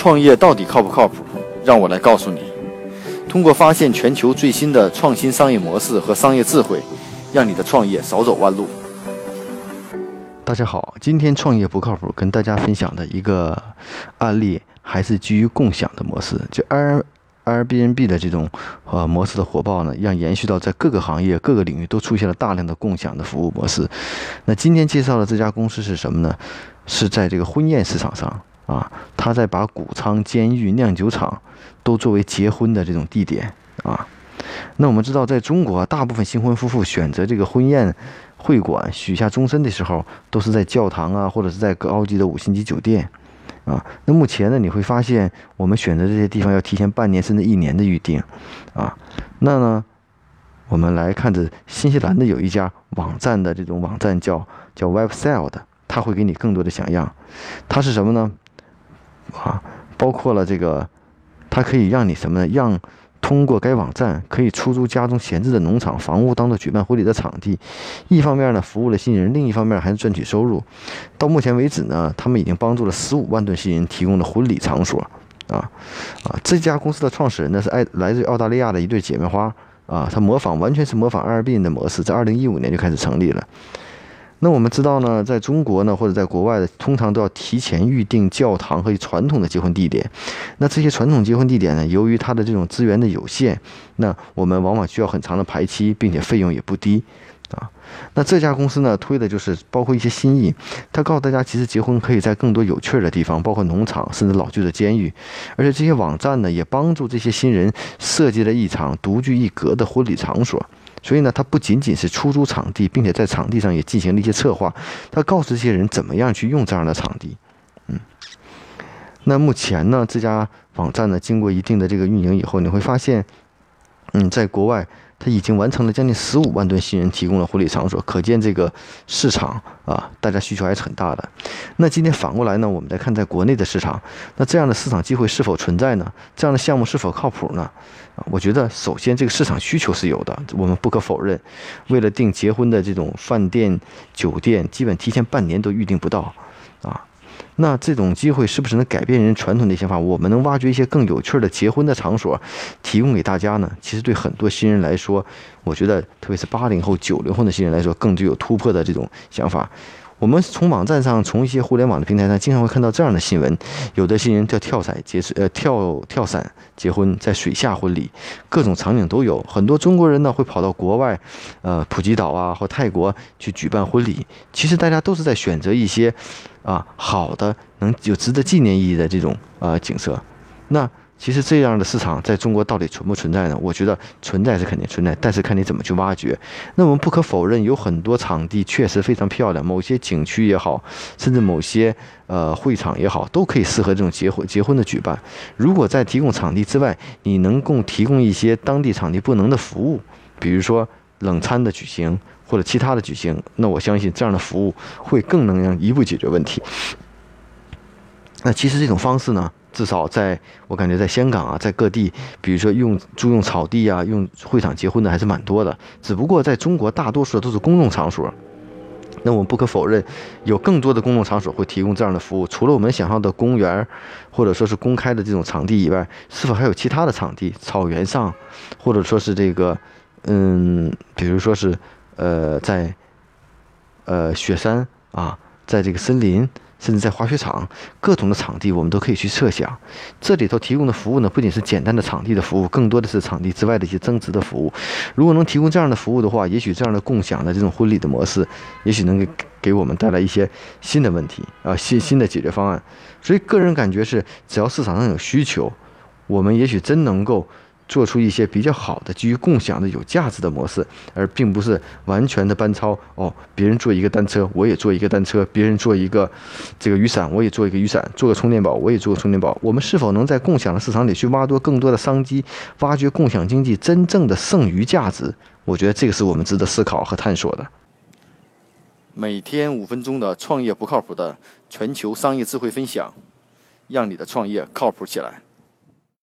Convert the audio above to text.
创业到底靠不靠谱？让我来告诉你。通过发现全球最新的创新商业模式和商业智慧，让你的创业少走弯路。大家好，今天创业不靠谱，跟大家分享的一个案例，还是基于共享的模式。就 airbnb 的这种呃模式的火爆呢，让延续到在各个行业、各个领域都出现了大量的共享的服务模式。那今天介绍的这家公司是什么呢？是在这个婚宴市场上。啊，他在把谷仓、监狱、酿酒厂都作为结婚的这种地点啊。那我们知道，在中国，大部分新婚夫妇选择这个婚宴会馆许下终身的时候，都是在教堂啊，或者是在高级的五星级酒店啊。那目前呢，你会发现，我们选择这些地方要提前半年甚至一年的预定啊。那呢，我们来看着新西兰的有一家网站的这种网站叫叫 Websell 的，它会给你更多的想样。它是什么呢？啊，包括了这个，它可以让你什么呢？让通过该网站可以出租家中闲置的农场、房屋当做举办婚礼的场地。一方面呢，服务了新人；另一方面还是赚取收入。到目前为止呢，他们已经帮助了十五万对新人提供了婚礼场所。啊啊，这家公司的创始人呢是爱来自于澳大利亚的一对姐妹花。啊，他模仿完全是模仿 Airbnb 的模式，在二零一五年就开始成立了。那我们知道呢，在中国呢，或者在国外的，通常都要提前预定教堂和传统的结婚地点。那这些传统结婚地点呢，由于它的这种资源的有限，那我们往往需要很长的排期，并且费用也不低啊。那这家公司呢，推的就是包括一些新意，他告诉大家，其实结婚可以在更多有趣的地方，包括农场，甚至老旧的监狱。而且这些网站呢，也帮助这些新人设计了一场独具一格的婚礼场所。所以呢，他不仅仅是出租场地，并且在场地上也进行了一些策划。他告诉这些人怎么样去用这样的场地。嗯，那目前呢，这家网站呢，经过一定的这个运营以后，你会发现，嗯，在国外。他已经完成了将近十五万吨新人提供了婚礼场所，可见这个市场啊，大家需求还是很大的。那今天反过来呢，我们再看在国内的市场，那这样的市场机会是否存在呢？这样的项目是否靠谱呢？我觉得首先这个市场需求是有的，我们不可否认。为了订结婚的这种饭店、酒店，基本提前半年都预订不到，啊。那这种机会是不是能改变人传统的想法？我们能挖掘一些更有趣的结婚的场所，提供给大家呢？其实对很多新人来说，我觉得特别是八零后、九零后的新人来说，更具有突破的这种想法。我们从网站上，从一些互联网的平台上，经常会看到这样的新闻：有的新人叫跳伞结呃跳跳伞结婚，在水下婚礼，各种场景都有。很多中国人呢会跑到国外，呃普吉岛啊或泰国去举办婚礼。其实大家都是在选择一些啊好的、能有值得纪念意义的这种啊景色。那。其实这样的市场在中国到底存不存在呢？我觉得存在是肯定存在，但是看你怎么去挖掘。那我们不可否认，有很多场地确实非常漂亮，某些景区也好，甚至某些呃会场也好，都可以适合这种结婚结婚的举办。如果在提供场地之外，你能够提供一些当地场地不能的服务，比如说冷餐的举行或者其他的举行，那我相信这样的服务会更能让一步解决问题。那其实这种方式呢？至少在我感觉，在香港啊，在各地，比如说用租用草地啊，用会场结婚的还是蛮多的。只不过在中国，大多数都是公众场所。那我们不可否认，有更多的公众场所会提供这样的服务。除了我们想象的公园，或者说是公开的这种场地以外，是否还有其他的场地？草原上，或者说是这个，嗯，比如说是，呃，在，呃，雪山啊，在这个森林。甚至在滑雪场，各种的场地我们都可以去设想。这里头提供的服务呢，不仅是简单的场地的服务，更多的是场地之外的一些增值的服务。如果能提供这样的服务的话，也许这样的共享的这种婚礼的模式，也许能给给我们带来一些新的问题啊，新新的解决方案。所以个人感觉是，只要市场上有需求，我们也许真能够。做出一些比较好的基于共享的有价值的模式，而并不是完全的班超哦。别人做一个单车，我也做一个单车；别人做一个这个雨伞，我也做一个雨伞；做个充电宝，我也做个充电宝。我们是否能在共享的市场里去挖多更多的商机，挖掘共享经济真正的剩余价值？我觉得这个是我们值得思考和探索的。每天五分钟的创业不靠谱的全球商业智慧分享，让你的创业靠谱起来。